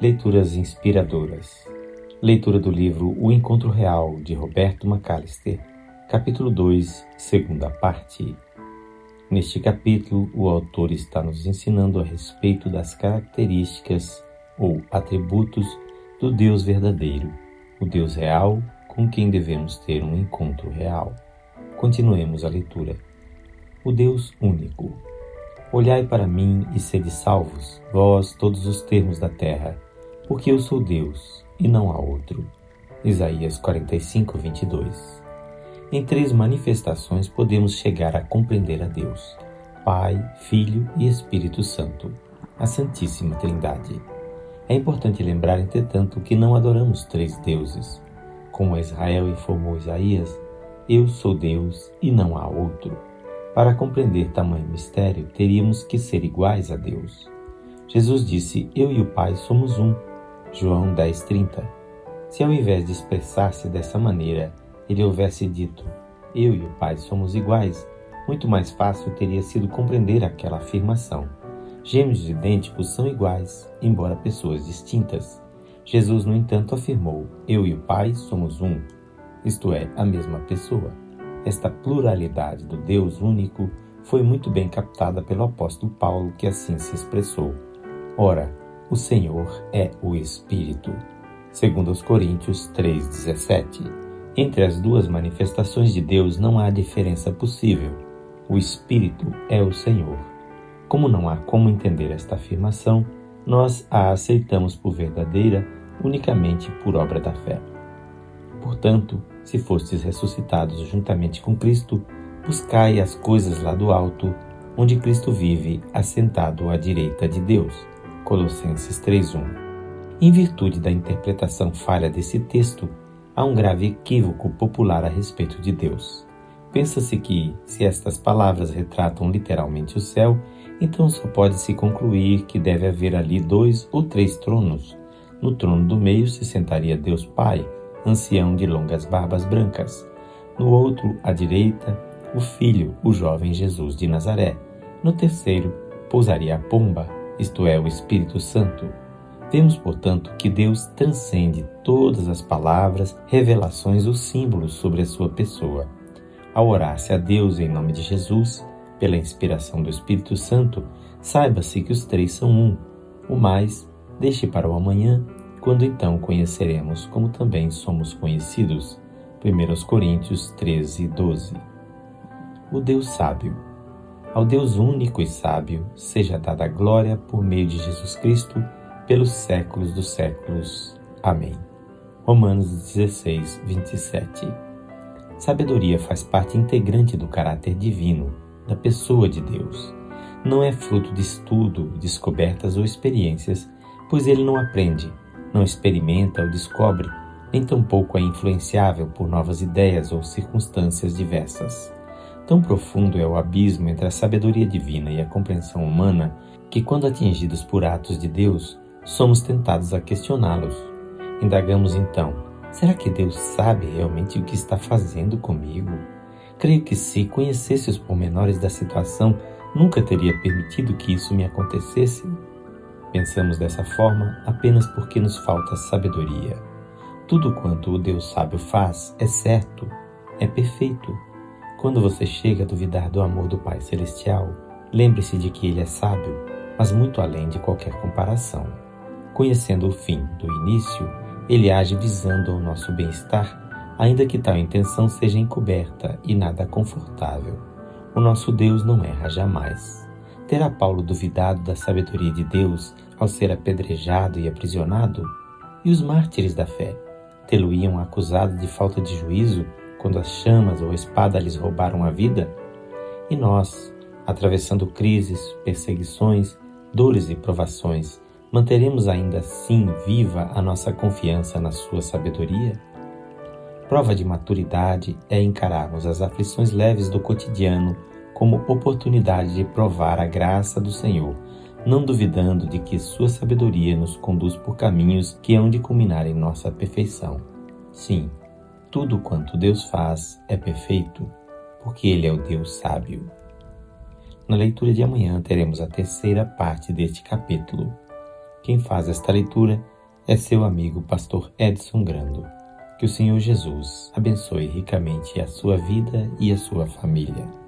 Leituras inspiradoras. Leitura do livro O Encontro Real de Roberto McAllister, capítulo 2, segunda parte. Neste capítulo, o autor está nos ensinando a respeito das características ou atributos do Deus verdadeiro, o Deus real com quem devemos ter um encontro real. Continuemos a leitura. O Deus único. Olhai para mim e sede salvos, vós todos os termos da terra, porque eu sou Deus e não há outro. Isaías 45, 22. Em três manifestações podemos chegar a compreender a Deus: Pai, Filho e Espírito Santo, a Santíssima Trindade. É importante lembrar, entretanto, que não adoramos três deuses. Como Israel informou Isaías, eu sou Deus e não há outro. Para compreender tamanho mistério, teríamos que ser iguais a Deus. Jesus disse: Eu e o Pai somos um. João 10:30. Se ao invés de expressar-se dessa maneira, ele houvesse dito: Eu e o Pai somos iguais, muito mais fácil teria sido compreender aquela afirmação. Gêmeos idênticos são iguais, embora pessoas distintas. Jesus, no entanto, afirmou: Eu e o Pai somos um, isto é, a mesma pessoa. Esta pluralidade do Deus único foi muito bem captada pelo apóstolo Paulo, que assim se expressou. Ora, o Senhor é o Espírito. Segundo os Coríntios 3:17. Entre as duas manifestações de Deus não há diferença possível. O Espírito é o Senhor. Como não há como entender esta afirmação, nós a aceitamos por verdadeira unicamente por obra da fé. Portanto, se fostes ressuscitados juntamente com Cristo, buscai as coisas lá do alto, onde Cristo vive, assentado à direita de Deus. Colossenses 3:1. Em virtude da interpretação falha desse texto, há um grave equívoco popular a respeito de Deus. Pensa-se que, se estas palavras retratam literalmente o céu, então só pode-se concluir que deve haver ali dois ou três tronos. No trono do meio se sentaria Deus Pai, ancião de longas barbas brancas. No outro, à direita, o Filho, o jovem Jesus de Nazaré. No terceiro, pousaria a pomba, isto é, o Espírito Santo. Vemos, portanto, que Deus transcende todas as palavras, revelações ou símbolos sobre a sua pessoa. Ao orar-se a Deus em nome de Jesus, pela inspiração do Espírito Santo, saiba-se que os três são um. O mais, deixe para o amanhã, quando então conheceremos como também somos conhecidos. 1 Coríntios 13, 12. O Deus sábio. Ao Deus único e sábio seja dada a glória por meio de Jesus Cristo pelos séculos dos séculos. Amém. Romanos 16, 27. Sabedoria faz parte integrante do caráter divino, da pessoa de Deus. Não é fruto de estudo, descobertas ou experiências, pois ele não aprende, não experimenta ou descobre, nem tampouco é influenciável por novas ideias ou circunstâncias diversas. Tão profundo é o abismo entre a sabedoria divina e a compreensão humana que, quando atingidos por atos de Deus, somos tentados a questioná-los. Indagamos então: será que Deus sabe realmente o que está fazendo comigo? Creio que, se conhecesse os pormenores da situação, nunca teria permitido que isso me acontecesse. Pensamos dessa forma apenas porque nos falta sabedoria. Tudo quanto o Deus sábio faz é certo, é perfeito quando você chega a duvidar do amor do Pai Celestial, lembre-se de que Ele é sábio, mas muito além de qualquer comparação. Conhecendo o fim do início, Ele age visando ao nosso bem-estar, ainda que tal intenção seja encoberta e nada confortável. O nosso Deus não erra jamais. Terá Paulo duvidado da sabedoria de Deus ao ser apedrejado e aprisionado? E os mártires da fé? Tê-lo-iam acusado de falta de juízo quando as chamas ou a espada lhes roubaram a vida? E nós, atravessando crises, perseguições, dores e provações, manteremos ainda assim viva a nossa confiança na Sua sabedoria? Prova de maturidade é encararmos as aflições leves do cotidiano como oportunidade de provar a graça do Senhor, não duvidando de que Sua sabedoria nos conduz por caminhos que hão de culminar em nossa perfeição. Sim, tudo quanto Deus faz é perfeito, porque Ele é o Deus sábio. Na leitura de amanhã teremos a terceira parte deste capítulo. Quem faz esta leitura é seu amigo Pastor Edson Grando. Que o Senhor Jesus abençoe ricamente a sua vida e a sua família.